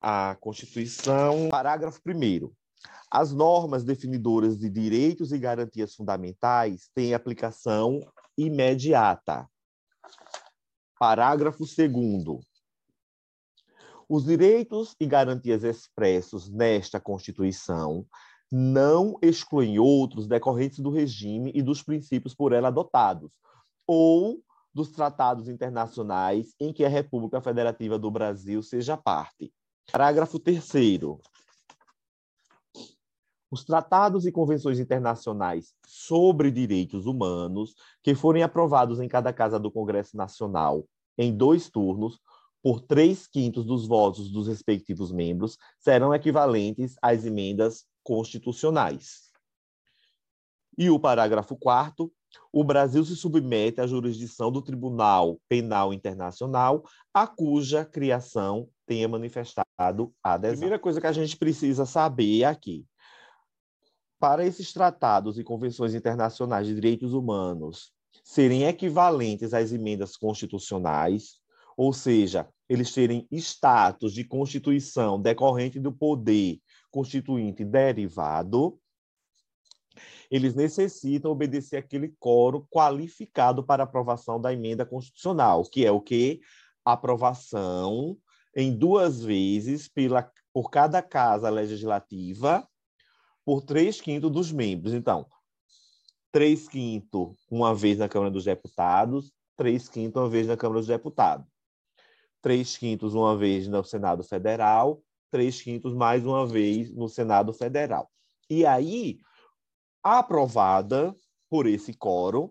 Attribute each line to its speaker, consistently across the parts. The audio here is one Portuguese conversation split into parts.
Speaker 1: a Constituição, parágrafo 1. As normas definidoras de direitos e garantias fundamentais têm aplicação imediata. Parágrafo 2. Os direitos e garantias expressos nesta Constituição não excluem outros decorrentes do regime e dos princípios por ela adotados, ou dos tratados internacionais em que a República Federativa do Brasil seja parte. Parágrafo 3 os tratados e convenções internacionais sobre direitos humanos, que forem aprovados em cada casa do Congresso Nacional em dois turnos, por três quintos dos votos dos respectivos membros, serão equivalentes às emendas constitucionais. E o parágrafo 4 o Brasil se submete à jurisdição do Tribunal Penal Internacional, a cuja criação tenha manifestado a adesão. A primeira coisa que a gente precisa saber aqui, para esses tratados e convenções internacionais de direitos humanos serem equivalentes às emendas constitucionais, ou seja, eles terem status de constituição decorrente do poder constituinte derivado, eles necessitam obedecer aquele coro qualificado para aprovação da emenda constitucional, que é o que? Aprovação em duas vezes pela, por cada casa legislativa por três quintos dos membros. Então, três quintos uma vez na Câmara dos Deputados, três quintos uma vez na Câmara dos Deputados, três quintos uma vez no Senado Federal, três quintos mais uma vez no Senado Federal. E aí, aprovada por esse quórum,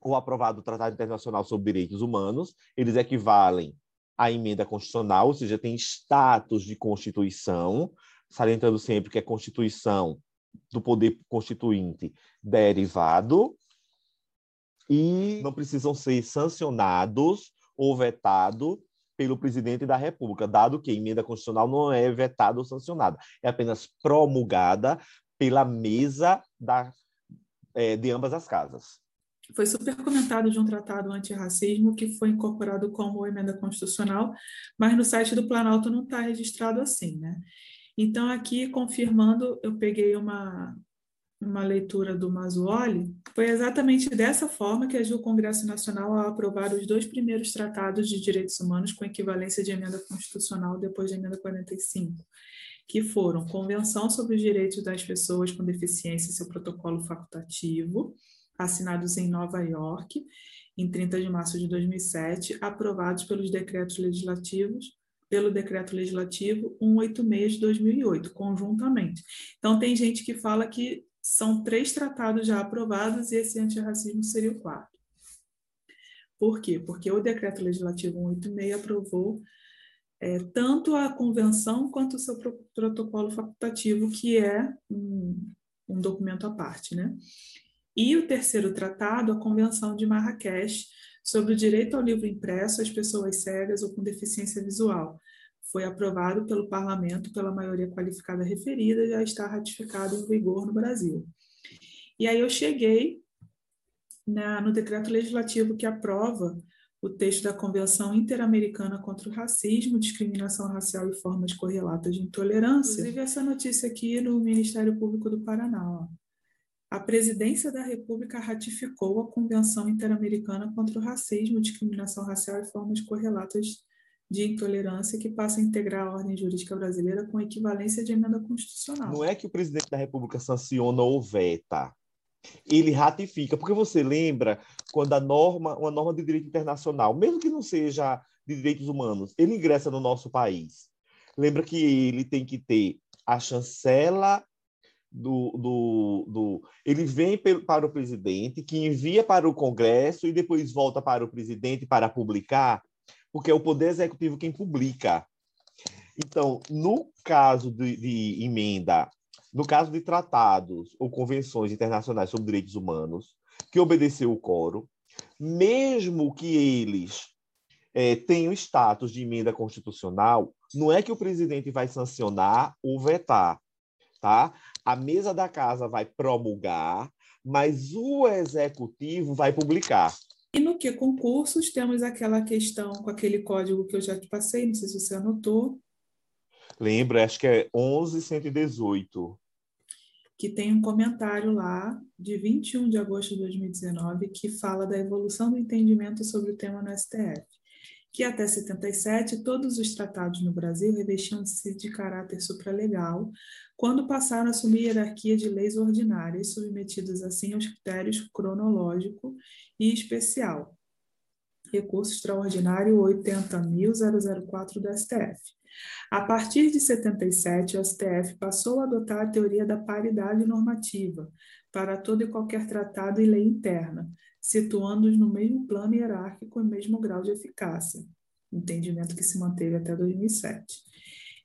Speaker 1: ou aprovado o Tratado Internacional sobre Direitos Humanos, eles equivalem à emenda constitucional, ou seja, tem status de Constituição, salientando sempre que é Constituição do poder constituinte derivado, e não precisam ser sancionados ou vetados pelo presidente da República, dado que a emenda constitucional não é vetada ou sancionada, é apenas promulgada pela mesa da, é, de ambas as casas.
Speaker 2: Foi super comentado de um tratado antirracismo que foi incorporado como emenda constitucional, mas no site do Planalto não está registrado assim, né? Então, aqui, confirmando, eu peguei uma, uma leitura do Mazzuoli, foi exatamente dessa forma que agiu o Congresso Nacional ao aprovar os dois primeiros tratados de direitos humanos com equivalência de emenda constitucional depois da emenda 45, que foram Convenção sobre os Direitos das Pessoas com Deficiência e seu protocolo facultativo, assinados em Nova York, em 30 de março de 2007, aprovados pelos decretos legislativos pelo Decreto Legislativo 186 de 2008, conjuntamente. Então, tem gente que fala que são três tratados já aprovados e esse antirracismo seria o quarto. Por quê? Porque o Decreto Legislativo 186 aprovou é, tanto a convenção quanto o seu protocolo facultativo, que é um, um documento à parte, né? E o terceiro tratado, a Convenção de Marrakech, sobre o direito ao livro impresso às pessoas cegas ou com deficiência visual. Foi aprovado pelo parlamento pela maioria qualificada referida e já está ratificado em vigor no Brasil. E aí eu cheguei na, no decreto legislativo que aprova o texto da Convenção Interamericana contra o Racismo, Discriminação Racial e Formas Correlatas de Intolerância. Inclusive, essa notícia aqui no Ministério Público do Paraná. Ó a Presidência da República ratificou a Convenção Interamericana contra o Racismo, Discriminação Racial e Formas Correlatas de Intolerância, que passa a integrar a ordem jurídica brasileira com equivalência de emenda constitucional.
Speaker 1: Não é que o presidente da República sanciona ou veta, ele ratifica, porque você lembra quando a norma, uma norma de direito internacional, mesmo que não seja de direitos humanos, ele ingressa no nosso país. Lembra que ele tem que ter a chancela do, do, do, ele vem para o presidente, que envia para o Congresso e depois volta para o presidente para publicar, porque é o Poder Executivo quem publica. Então, no caso de, de emenda, no caso de tratados ou convenções internacionais sobre direitos humanos, que obedeceu o coro, mesmo que eles é, tenham status de emenda constitucional, não é que o presidente vai sancionar ou vetar, tá? A mesa da casa vai promulgar, mas o executivo vai publicar.
Speaker 2: E no que concursos temos aquela questão com aquele código que eu já te passei, não sei se você anotou,
Speaker 1: Lembro, acho que é 1118.
Speaker 2: Que tem um comentário lá, de 21 de agosto de 2019, que fala da evolução do entendimento sobre o tema no STF que até 77 todos os tratados no Brasil revestiam-se de caráter supralegal, quando passaram a assumir hierarquia de leis ordinárias, submetidas assim aos critérios cronológico e especial. Recurso extraordinário 80.004 do STF. A partir de 77, o STF passou a adotar a teoria da paridade normativa para todo e qualquer tratado e lei interna, situando-os no mesmo plano hierárquico e mesmo grau de eficácia, entendimento que se manteve até 2007.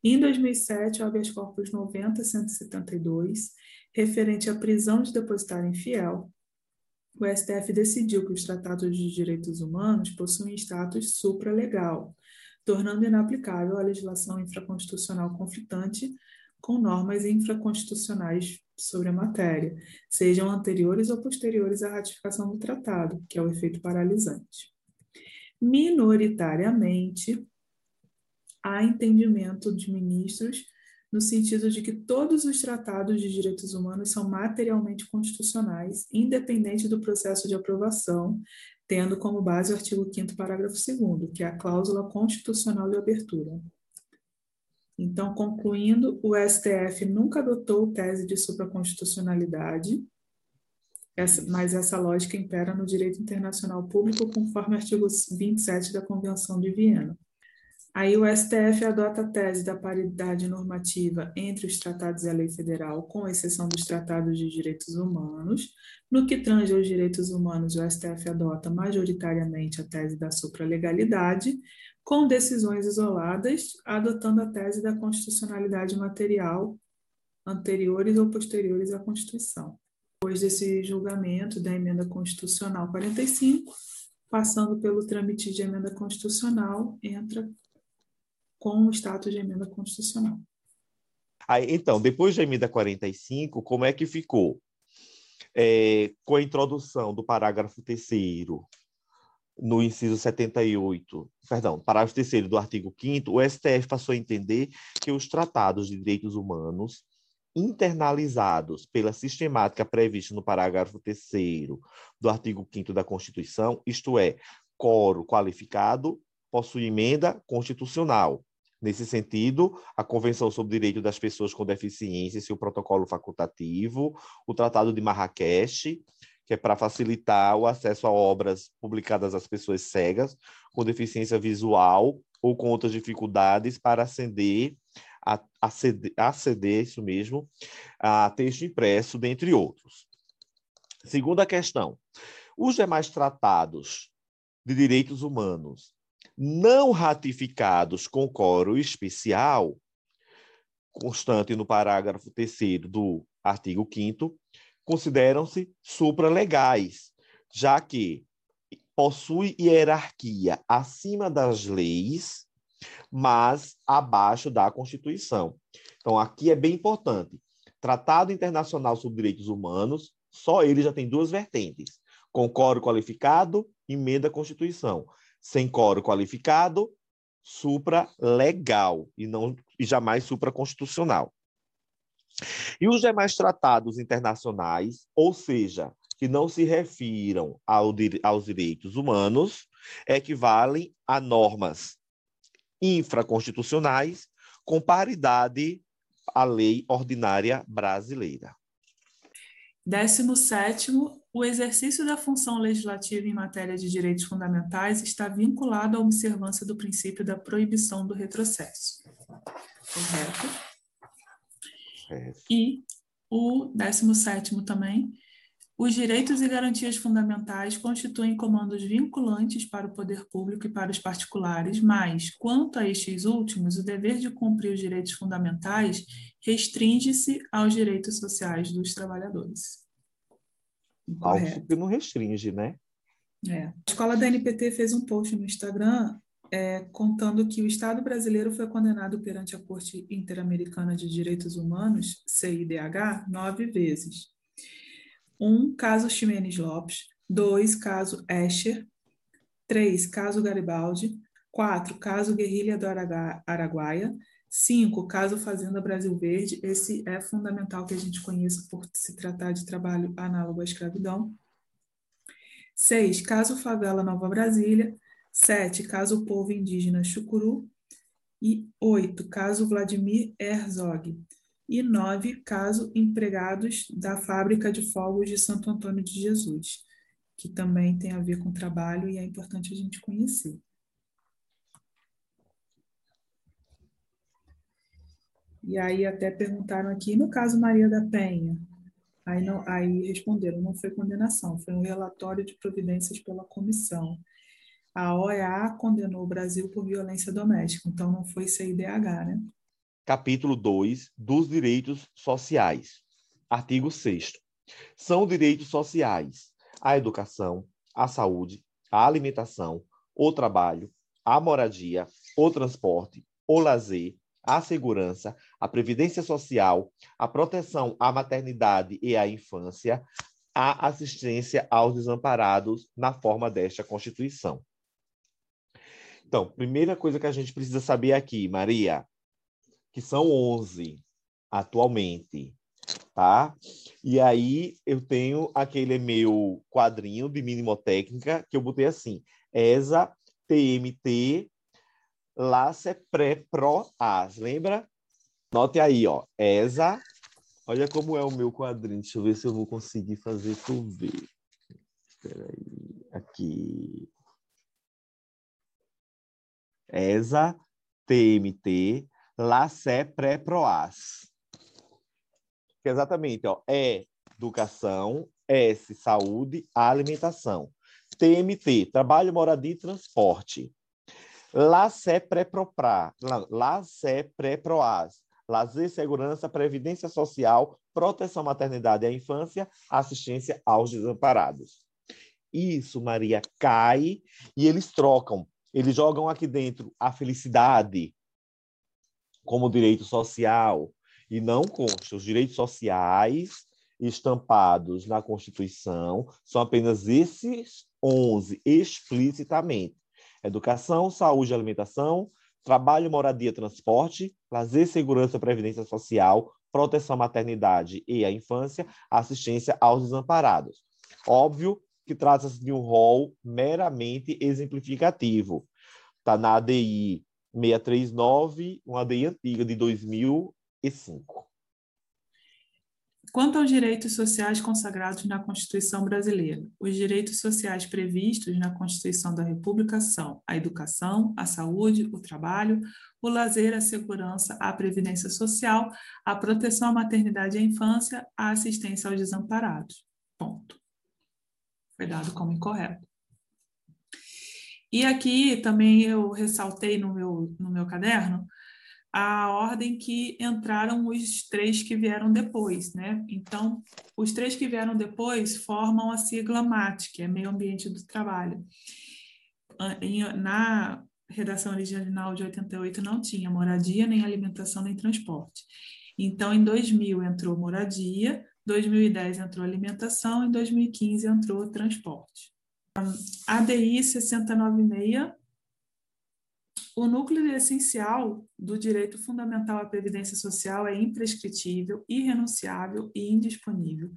Speaker 2: Em 2007, o habeas corpus 90.172, referente à prisão de depositário infiel, o STF decidiu que os tratados de direitos humanos possuem status supralegal, tornando inaplicável a legislação infraconstitucional conflitante com normas infraconstitucionais sobre a matéria, sejam anteriores ou posteriores à ratificação do tratado, que é o efeito paralisante. Minoritariamente, há entendimento de ministros no sentido de que todos os tratados de direitos humanos são materialmente constitucionais, independente do processo de aprovação, tendo como base o artigo 5 parágrafo 2 que é a cláusula constitucional de abertura. Então, concluindo, o STF nunca adotou tese de supraconstitucionalidade, mas essa lógica impera no direito internacional público, conforme o artigo 27 da Convenção de Viena. Aí o STF adota a tese da paridade normativa entre os tratados e a lei federal, com exceção dos tratados de direitos humanos. No que tange aos direitos humanos, o STF adota majoritariamente a tese da supralegalidade, com decisões isoladas, adotando a tese da constitucionalidade material anteriores ou posteriores à Constituição. Depois desse julgamento da emenda constitucional 45, passando pelo trâmite de emenda constitucional, entra com o status de emenda constitucional.
Speaker 1: Aí, então, depois da emenda 45, como é que ficou? É, com a introdução do parágrafo 3 no inciso 78, perdão, parágrafo 3 do artigo 5 o STF passou a entender que os tratados de direitos humanos internalizados pela sistemática prevista no parágrafo 3 do artigo 5 da Constituição, isto é, coro qualificado, possui emenda constitucional. Nesse sentido, a Convenção sobre o Direito das Pessoas com Deficiência e seu protocolo facultativo, o Tratado de Marrakech que é para facilitar o acesso a obras publicadas às pessoas cegas com deficiência visual ou com outras dificuldades para acender, a, aceder, aceder, isso mesmo, a texto impresso, dentre outros. Segunda questão, os demais tratados de direitos humanos não ratificados com coro especial, constante no parágrafo 3 do artigo 5 consideram-se supralegais, já que possui hierarquia acima das leis, mas abaixo da Constituição. Então, aqui é bem importante. Tratado Internacional sobre Direitos Humanos, só ele já tem duas vertentes: com coro qualificado, emenda à Constituição. Sem coro qualificado, supralegal e não e jamais supraconstitucional. E os demais tratados internacionais, ou seja, que não se refiram ao, aos direitos humanos, equivalem a normas infraconstitucionais com paridade à lei ordinária brasileira.
Speaker 2: 17. O exercício da função legislativa em matéria de direitos fundamentais está vinculado à observância do princípio da proibição do retrocesso. Correto?
Speaker 1: É.
Speaker 2: E o 17 também, os direitos e garantias fundamentais constituem comandos vinculantes para o poder público e para os particulares, mas, quanto a estes últimos, o dever de cumprir os direitos fundamentais restringe-se aos direitos sociais dos trabalhadores.
Speaker 1: Algo que não restringe, né?
Speaker 2: É. A escola da NPT fez um post no Instagram é, contando que o Estado brasileiro foi condenado perante a Corte Interamericana de Direitos Humanos, CIDH, nove vezes. Um, caso Ximenes Lopes. Dois, caso Escher. Três, caso Garibaldi. Quatro, caso Guerrilha do Araguaia. Cinco, caso Fazenda Brasil Verde, esse é fundamental que a gente conheça por se tratar de trabalho análogo à escravidão. Seis, caso Favela Nova Brasília. Sete, caso Povo Indígena Chucuru. E oito, caso Vladimir Herzog. E nove, caso Empregados da Fábrica de Fogos de Santo Antônio de Jesus, que também tem a ver com trabalho e é importante a gente conhecer. E aí até perguntaram aqui, no caso Maria da Penha, aí, não, aí responderam, não foi condenação, foi um relatório de providências pela comissão. A OEA condenou o Brasil por violência doméstica, então não foi CIDH, né?
Speaker 1: Capítulo 2 dos direitos sociais. Artigo 6 São direitos sociais a educação, a saúde, a alimentação, o trabalho, a moradia, o transporte, o lazer, a segurança, a previdência social, a proteção à maternidade e à infância, a assistência aos desamparados na forma desta Constituição. Então, primeira coisa que a gente precisa saber aqui, Maria, que são 11 atualmente, tá? E aí eu tenho aquele meu quadrinho de minimotécnica que eu botei assim, ESA TMT LACE pré pro as, lembra? Note aí, ó, ESA. Olha como é o meu quadrinho. Deixa eu ver se eu vou conseguir fazer tu ver. Espera aí, aqui. ESA TMT LACE pré pro as. Exatamente, ó, é educação, S, saúde, alimentação. TMT, trabalho, moradia e transporte. LACE pré-propra, LACE pré-proas, lazer, segurança, previdência social, proteção maternidade à infância, assistência aos desamparados. Isso, Maria, cai e eles trocam. Eles jogam aqui dentro a felicidade como direito social e não consta. Os direitos sociais estampados na Constituição são apenas esses 11 explicitamente educação, saúde e alimentação, trabalho, moradia, transporte, lazer, segurança, previdência social, proteção à maternidade e à infância, assistência aos desamparados. Óbvio que trata-se de um rol meramente exemplificativo. Está na ADI 639, uma ADI antiga de 2005.
Speaker 2: Quanto aos direitos sociais consagrados na Constituição brasileira, os direitos sociais previstos na Constituição da República são a educação, a saúde, o trabalho, o lazer, a segurança, a previdência social, a proteção à maternidade e à infância, a assistência aos desamparados. Ponto. Foi dado como incorreto. E aqui também eu ressaltei no meu, no meu caderno a ordem que entraram os três que vieram depois, né? Então, os três que vieram depois formam a sigla MAT, que é Meio Ambiente do Trabalho. Na redação original de 88 não tinha moradia, nem alimentação, nem transporte. Então, em 2000 entrou moradia, 2010 entrou alimentação, em 2015 entrou transporte. ADI 696 o núcleo essencial do direito fundamental à previdência social é imprescritível, irrenunciável e indisponível,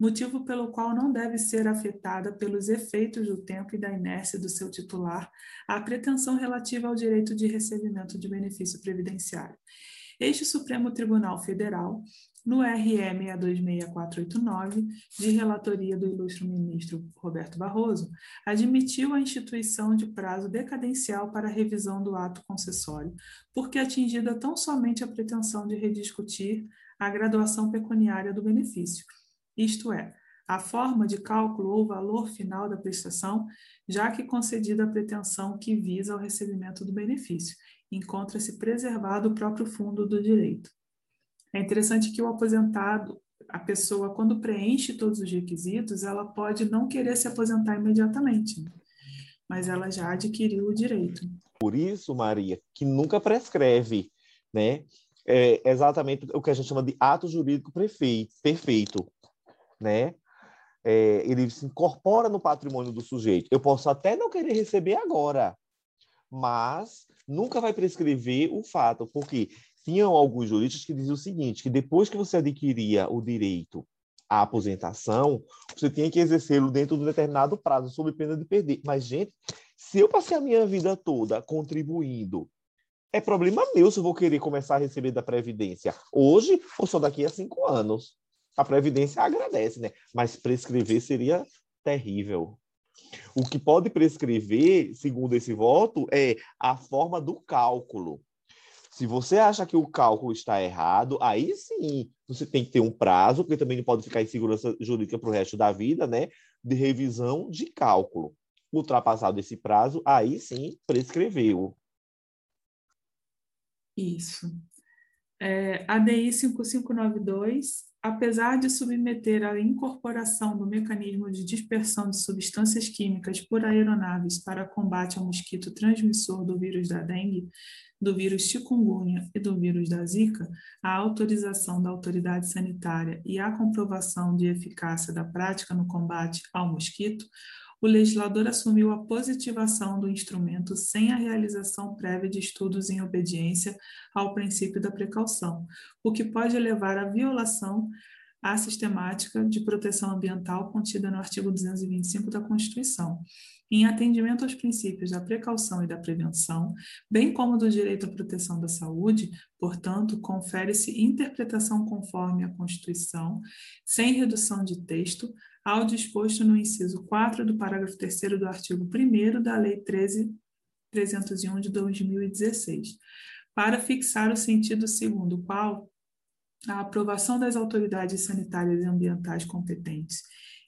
Speaker 2: motivo pelo qual não deve ser afetada pelos efeitos do tempo e da inércia do seu titular a pretensão relativa ao direito de recebimento de benefício previdenciário. Este Supremo Tribunal Federal no RE 626489, de relatoria do ilustre ministro Roberto Barroso, admitiu a instituição de prazo decadencial para a revisão do ato concessório, porque atingida tão somente a pretensão de rediscutir a graduação pecuniária do benefício, isto é, a forma de cálculo ou valor final da prestação, já que concedida a pretensão que visa ao recebimento do benefício, encontra-se preservado o próprio fundo do direito. É interessante que o aposentado, a pessoa, quando preenche todos os requisitos, ela pode não querer se aposentar imediatamente, mas ela já adquiriu o direito.
Speaker 1: Por isso, Maria, que nunca prescreve, né? É exatamente o que a gente chama de ato jurídico perfeito, né? É, ele se incorpora no patrimônio do sujeito. Eu posso até não querer receber agora, mas nunca vai prescrever o fato, porque tinham alguns juristas que diziam o seguinte, que depois que você adquiria o direito à aposentação, você tinha que exercê-lo dentro de um determinado prazo, sob pena de perder. Mas, gente, se eu passei a minha vida toda contribuindo, é problema meu se eu vou querer começar a receber da Previdência hoje ou só daqui a cinco anos. A Previdência agradece, né? Mas prescrever seria terrível. O que pode prescrever, segundo esse voto, é a forma do cálculo. Se você acha que o cálculo está errado, aí sim você tem que ter um prazo, porque também não pode ficar em segurança jurídica para o resto da vida, né? De revisão de cálculo. Ultrapassado esse prazo, aí sim prescreveu.
Speaker 2: Isso. É, ADI 5592 apesar de submeter à incorporação do mecanismo de dispersão de substâncias químicas por aeronaves para combate ao mosquito transmissor do vírus da dengue, do vírus chikungunya e do vírus da zika, a autorização da autoridade sanitária e a comprovação de eficácia da prática no combate ao mosquito, o legislador assumiu a positivação do instrumento sem a realização prévia de estudos em obediência ao princípio da precaução, o que pode levar à violação à sistemática de proteção ambiental contida no artigo 225 da Constituição, em atendimento aos princípios da precaução e da prevenção, bem como do direito à proteção da saúde, portanto, confere-se interpretação conforme a Constituição, sem redução de texto, ao disposto no inciso 4 do parágrafo 3 do artigo 1 da Lei 13.301 de 2016, para fixar o sentido segundo o qual a aprovação das autoridades sanitárias e ambientais competentes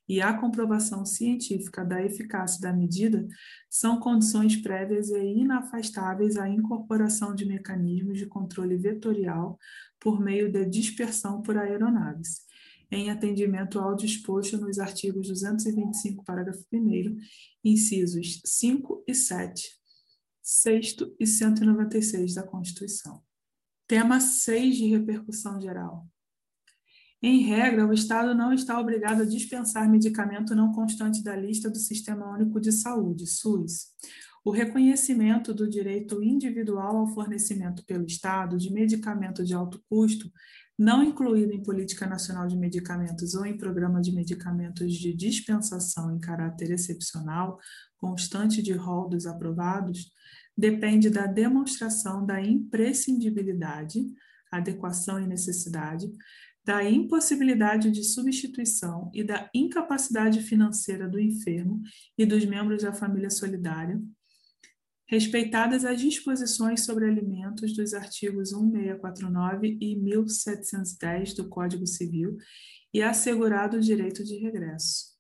Speaker 2: e a comprovação científica da eficácia da medida são condições prévias e inafastáveis à incorporação de mecanismos de controle vetorial por meio da dispersão por aeronaves em atendimento ao disposto nos artigos 225, parágrafo 1, incisos 5 e 7, 6 e 196 da Constituição. Tema 6 de repercussão geral. Em regra, o Estado não está obrigado a dispensar medicamento não constante da lista do Sistema Único de Saúde, SUS. O reconhecimento do direito individual ao fornecimento pelo Estado de medicamento de alto custo não incluído em política nacional de medicamentos ou em programa de medicamentos de dispensação em caráter excepcional, constante de rol dos aprovados, depende da demonstração da imprescindibilidade, adequação e necessidade, da impossibilidade de substituição e da incapacidade financeira do enfermo e dos membros da família solidária, respeitadas as disposições sobre alimentos dos artigos 1649 e 1710 do Código Civil e assegurado o direito de regresso.